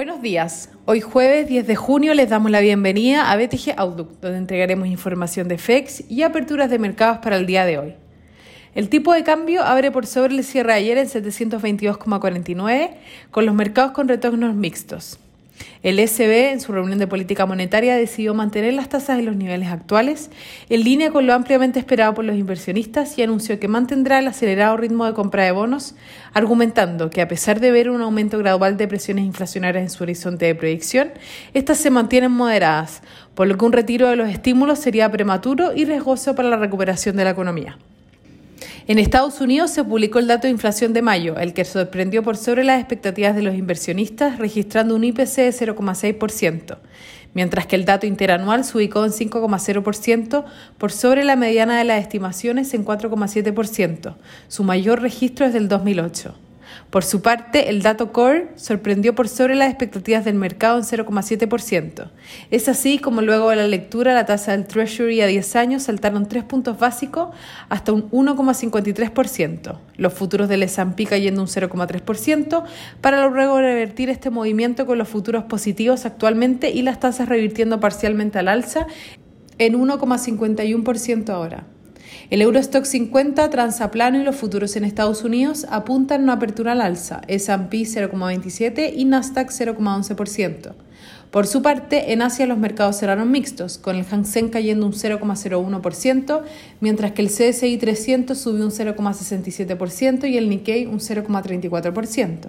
Buenos días. Hoy jueves 10 de junio les damos la bienvenida a BTG Outlook, donde entregaremos información de FEX y aperturas de mercados para el día de hoy. El tipo de cambio abre por sobre el cierre de ayer en 722,49, con los mercados con retornos mixtos. El ECB, en su reunión de política monetaria, decidió mantener las tasas en los niveles actuales, en línea con lo ampliamente esperado por los inversionistas, y anunció que mantendrá el acelerado ritmo de compra de bonos, argumentando que a pesar de ver un aumento gradual de presiones inflacionarias en su horizonte de proyección, estas se mantienen moderadas, por lo que un retiro de los estímulos sería prematuro y riesgoso para la recuperación de la economía. En Estados Unidos se publicó el dato de inflación de mayo, el que sorprendió por sobre las expectativas de los inversionistas, registrando un IPC de 0,6%, mientras que el dato interanual se ubicó en 5,0% por sobre la mediana de las estimaciones en 4,7%, su mayor registro desde el 2008. Por su parte, el dato core sorprendió por sobre las expectativas del mercado en 0,7%. Es así como luego de la lectura la tasa del Treasury a 10 años saltaron 3 puntos básicos hasta un 1,53%. Los futuros del S&P cayendo un 0,3% para luego revertir este movimiento con los futuros positivos actualmente y las tasas revirtiendo parcialmente al alza en 1,51% ahora. El Eurostock 50 transaplano y los futuros en Estados Unidos apuntan a una apertura al alza, S&P 0,27 y Nasdaq 0,11%. Por su parte, en Asia los mercados cerraron mixtos, con el Hang Seng cayendo un 0,01%, mientras que el CSI 300 subió un 0,67% y el Nikkei un 0,34%.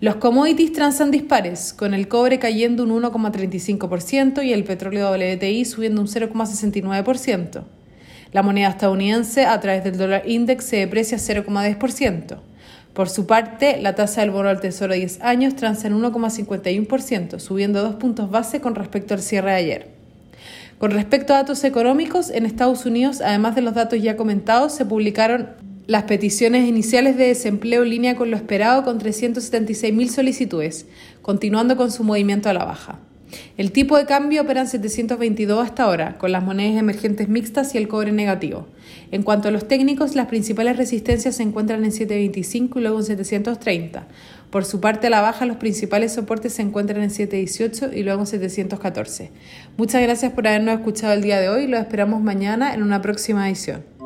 Los commodities transan dispares, con el cobre cayendo un 1,35% y el petróleo WTI subiendo un 0,69%. La moneda estadounidense a través del dólar index se deprecia 0,10%. Por su parte, la tasa del bono al tesoro a 10 años transa en 1,51%, subiendo dos puntos base con respecto al cierre de ayer. Con respecto a datos económicos, en Estados Unidos, además de los datos ya comentados, se publicaron las peticiones iniciales de desempleo en línea con lo esperado con 376.000 solicitudes, continuando con su movimiento a la baja. El tipo de cambio opera en 722 hasta ahora, con las monedas emergentes mixtas y el cobre negativo. En cuanto a los técnicos, las principales resistencias se encuentran en 725 y luego en 730. Por su parte, a la baja, los principales soportes se encuentran en 718 y luego en 714. Muchas gracias por habernos escuchado el día de hoy los esperamos mañana en una próxima edición.